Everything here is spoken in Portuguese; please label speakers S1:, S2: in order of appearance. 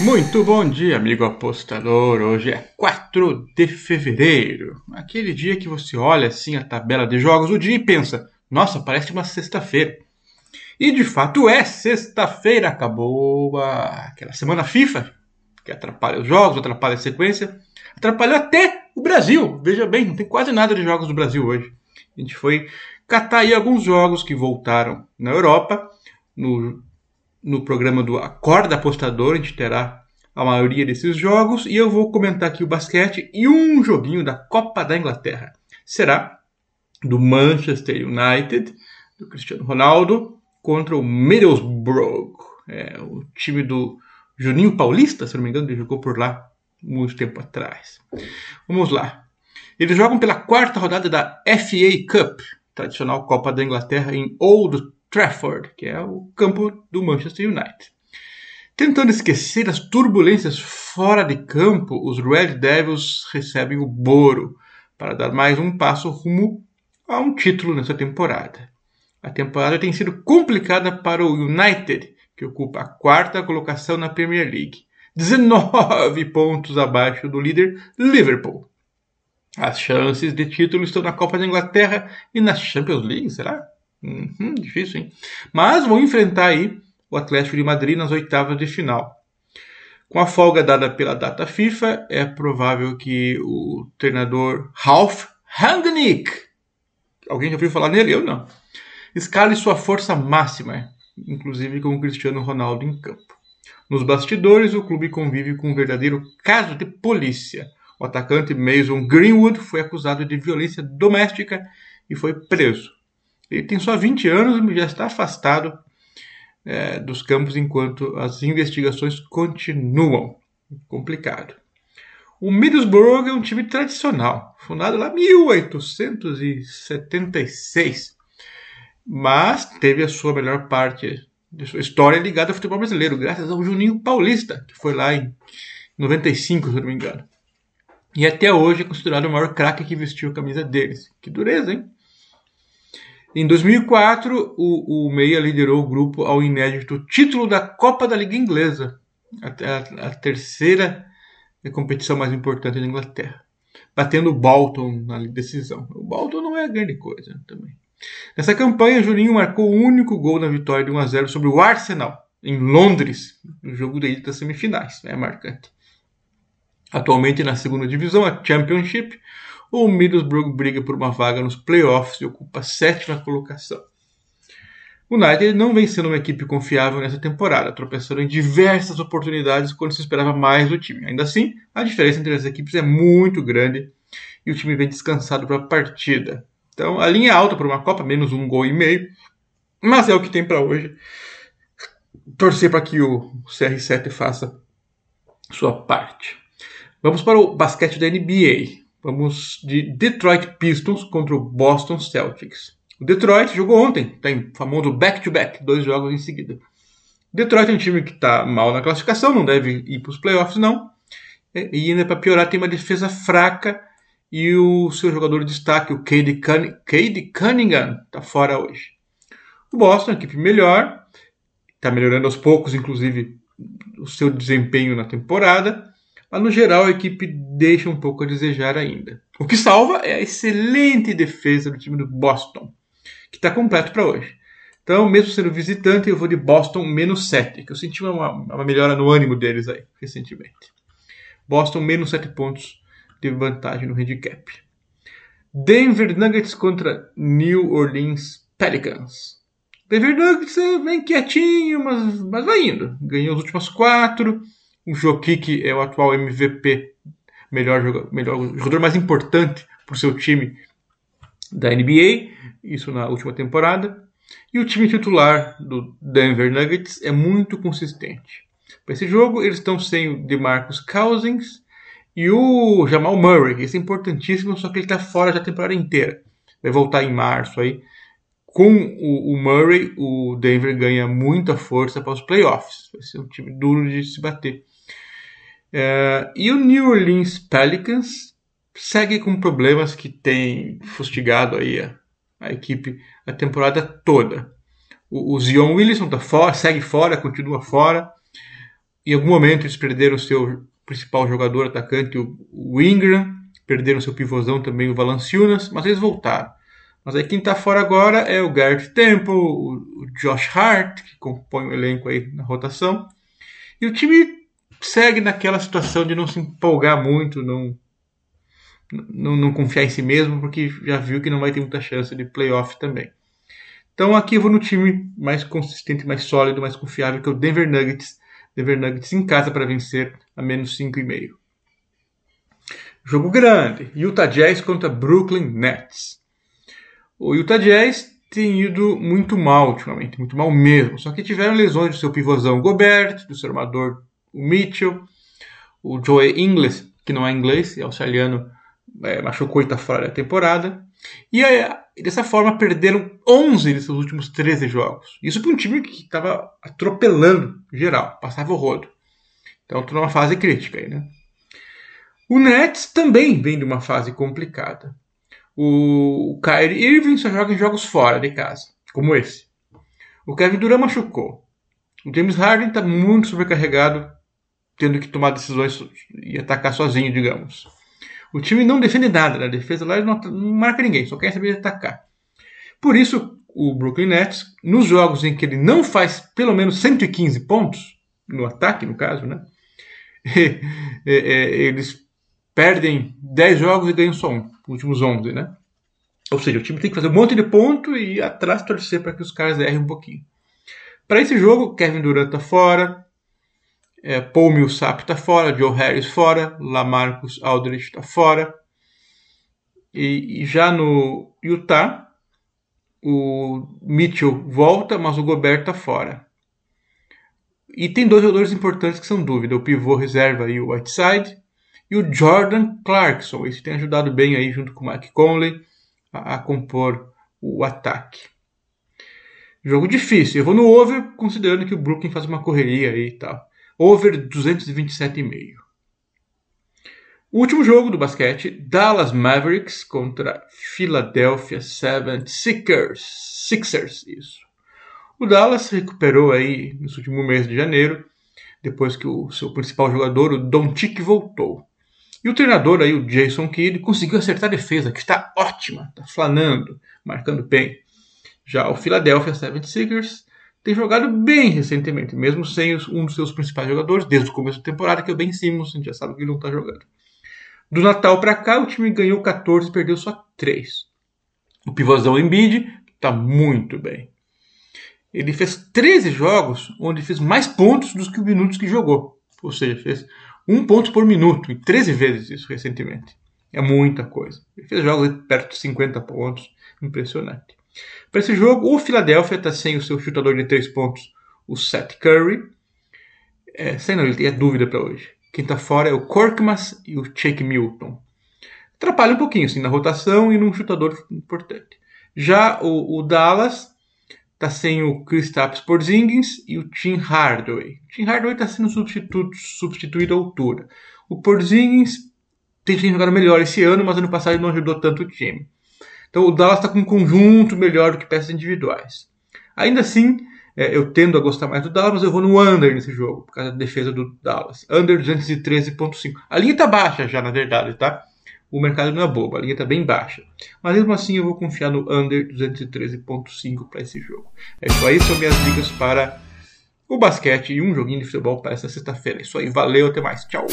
S1: Muito bom dia, amigo apostador. Hoje é 4 de fevereiro. Aquele dia que você olha assim a tabela de jogos do dia e pensa: nossa, parece uma sexta-feira. E de fato é sexta-feira. Acabou a... aquela semana FIFA, que atrapalha os jogos, atrapalha a sequência. Atrapalhou até o Brasil. Veja bem, não tem quase nada de jogos do Brasil hoje. A gente foi catar aí alguns jogos que voltaram na Europa. No no programa do Acorda Apostador, a gente terá a maioria desses jogos e eu vou comentar aqui o basquete e um joguinho da Copa da Inglaterra. Será do Manchester United, do Cristiano Ronaldo, contra o Middlesbrough, é, o time do Juninho Paulista, se não me engano, ele jogou por lá muito tempo atrás. Vamos lá. Eles jogam pela quarta rodada da FA Cup, tradicional Copa da Inglaterra, em Old Trafford, que é o campo do Manchester United. Tentando esquecer as turbulências fora de campo, os Red Devils recebem o Boro para dar mais um passo rumo a um título nessa temporada. A temporada tem sido complicada para o United, que ocupa a quarta colocação na Premier League, 19 pontos abaixo do líder Liverpool. As chances de título estão na Copa da Inglaterra e na Champions League, será? Uhum, difícil, hein? Mas vão enfrentar aí o Atlético de Madrid nas oitavas de final. Com a folga dada pela data FIFA, é provável que o treinador Ralf Rangnick, alguém já ouviu falar nele? Eu não, escale sua força máxima, inclusive com o Cristiano Ronaldo em campo. Nos bastidores, o clube convive com um verdadeiro caso de polícia. O atacante Mason Greenwood foi acusado de violência doméstica e foi preso. Ele tem só 20 anos e já está afastado é, dos campos enquanto as investigações continuam. Complicado. O Middlesbrough é um time tradicional, fundado lá em 1876, mas teve a sua melhor parte de sua história ligada ao futebol brasileiro, graças ao Juninho Paulista, que foi lá em 95, se não me engano. E até hoje é considerado o maior craque que vestiu a camisa deles. Que dureza, hein? Em 2004, o, o Meia liderou o grupo ao inédito título da Copa da Liga Inglesa, a, a, a terceira competição mais importante da Inglaterra, batendo o Bolton na decisão. O Bolton não é grande coisa também. Nessa campanha, Juninho marcou o único gol na vitória de 1 a 0 sobre o Arsenal, em Londres, no jogo da ida das semifinais. É marcante. Atualmente na segunda divisão, a Championship, o Middlesbrough briga por uma vaga nos playoffs e ocupa a sétima colocação. O United não vem sendo uma equipe confiável nessa temporada, tropeçando em diversas oportunidades quando se esperava mais do time. Ainda assim, a diferença entre as equipes é muito grande e o time vem descansado para a partida. Então, a linha é alta para uma Copa, menos um gol e meio, mas é o que tem para hoje. Torcer para que o CR7 faça sua parte. Vamos para o basquete da NBA. Vamos de Detroit Pistons contra o Boston Celtics. O Detroit jogou ontem, tem o famoso back-to-back, dois jogos em seguida. Detroit é um time que está mal na classificação, não deve ir para os playoffs, não. E ainda para piorar, tem uma defesa fraca e o seu jogador de destaque, o Cade, Cunning Cade Cunningham, está fora hoje. O Boston, equipe melhor, está melhorando aos poucos, inclusive, o seu desempenho na temporada mas no geral a equipe deixa um pouco a desejar ainda. O que salva é a excelente defesa do time do Boston, que está completo para hoje. Então, mesmo sendo visitante, eu vou de Boston menos 7, que eu senti uma, uma melhora no ânimo deles aí, recentemente. Boston menos 7 pontos de vantagem no handicap. Denver Nuggets contra New Orleans Pelicans. Denver Nuggets é bem quietinho, mas, mas vai indo. Ganhou as últimas quatro o Jokic é o atual MVP, melhor jogador, melhor jogador mais importante para o seu time da NBA, isso na última temporada. E o time titular do Denver Nuggets é muito consistente. Para esse jogo, eles estão sem o DeMarcus Cousins e o Jamal Murray. Esse é importantíssimo, só que ele está fora da temporada inteira. Vai voltar em março aí. Com o, o Murray, o Denver ganha muita força para os playoffs. Vai ser um time duro de se bater. É, e o New Orleans Pelicans segue com problemas que tem fustigado aí a, a equipe a temporada toda. O, o Zion Williamson tá fora, segue fora, continua fora. em algum momento eles perderam o seu principal jogador atacante, o Ingram, perderam seu pivôzão também, o Valanciunas, mas eles voltaram. Mas aí quem está fora agora é o Garrett Temple, o Josh Hart, que compõe o elenco aí na rotação. E o time segue naquela situação de não se empolgar muito, não, não, não confiar em si mesmo, porque já viu que não vai ter muita chance de playoff também. Então aqui eu vou no time mais consistente, mais sólido, mais confiável, que é o Denver Nuggets. Denver Nuggets em casa para vencer a menos 5,5. Jogo grande. Utah Jazz contra Brooklyn Nets. O Utah Jazz tem ido muito mal ultimamente, muito mal mesmo. Só que tiveram lesões do seu pivôzão Gobert, do seu armador o Mitchell, o Joey Ingles, que não é inglês, é australiano, é, machucou e está fora da temporada. E aí, dessa forma perderam 11 desses últimos 13 jogos. Isso para um time que estava atropelando geral, passava o rodo. Então estou numa fase crítica aí, né? O Nets também vem de uma fase complicada. O Kyrie Irving só joga em jogos fora de casa, como esse. O Kevin Durant machucou. O James Harden está muito sobrecarregado, tendo que tomar decisões e atacar sozinho, digamos. O time não defende nada na defesa lá, não, não marca ninguém, só quer saber atacar. Por isso, o Brooklyn Nets, nos jogos em que ele não faz pelo menos 115 pontos, no ataque, no caso, né? eles perdem 10 jogos e ganham só um últimos 11, né? Ou seja, o time tem que fazer um monte de ponto e ir atrás torcer para que os caras errem um pouquinho. Para esse jogo, Kevin Durant tá fora, é, Paul Millsap tá fora, Joe Harris fora, Lamarcus Aldridge tá fora. E, e, já no Utah, o Mitchell volta, mas o Gobert tá fora. E tem dois jogadores importantes que são dúvida, o pivô reserva e o Whiteside, e o Jordan Clarkson, esse tem ajudado bem aí junto com o Mike Conley a, a compor o ataque. Jogo difícil. Eu vou no over, considerando que o Brooklyn faz uma correria aí e tal. Over 227,5. O último jogo do basquete, Dallas Mavericks contra Philadelphia 76ers. Sixers, isso. O Dallas recuperou aí no último mês de janeiro, depois que o seu principal jogador, o Doncic, voltou. E o treinador aí, o Jason Kidd, conseguiu acertar a defesa, que está ótima, está flanando, marcando bem. Já o Philadelphia 76ers tem jogado bem recentemente, mesmo sem um dos seus principais jogadores, desde o começo da temporada, que é o Ben Simmons, a gente já sabe que ele não está jogando. Do Natal para cá, o time ganhou 14 e perdeu só 3. O pivôzão Embiid está muito bem. Ele fez 13 jogos onde fez mais pontos dos que os minutos que jogou. Ou seja, fez um ponto por minuto, e 13 vezes isso recentemente. É muita coisa. Ele fez jogos perto de 50 pontos. Impressionante. Para esse jogo, o Philadelphia está sem o seu chutador de 3 pontos, o Seth Curry. É, sem não, ele dúvida para hoje. Quem está fora é o Korkmaz e o Shake Milton. Atrapalha um pouquinho assim, na rotação e num chutador importante. Já o, o Dallas está sem o Kristaps Porzingis e o Tim Hardaway. O Tim Hardaway está sendo substituído, substituído à altura. O Porzingis tem jogado melhor esse ano, mas ano passado ele não ajudou tanto o time. Então o Dallas está com um conjunto melhor do que peças individuais. Ainda assim, é, eu tendo a gostar mais do Dallas, mas eu vou no under nesse jogo, por causa da defesa do Dallas. Under 213.5. A linha está baixa já, na verdade, tá? o mercado não é bobo, a linha está bem baixa. Mas mesmo assim eu vou confiar no under 213.5 para esse jogo. É isso aí, são minhas dicas para o basquete e um joguinho de futebol para essa sexta-feira. É isso aí, valeu, até mais, tchau!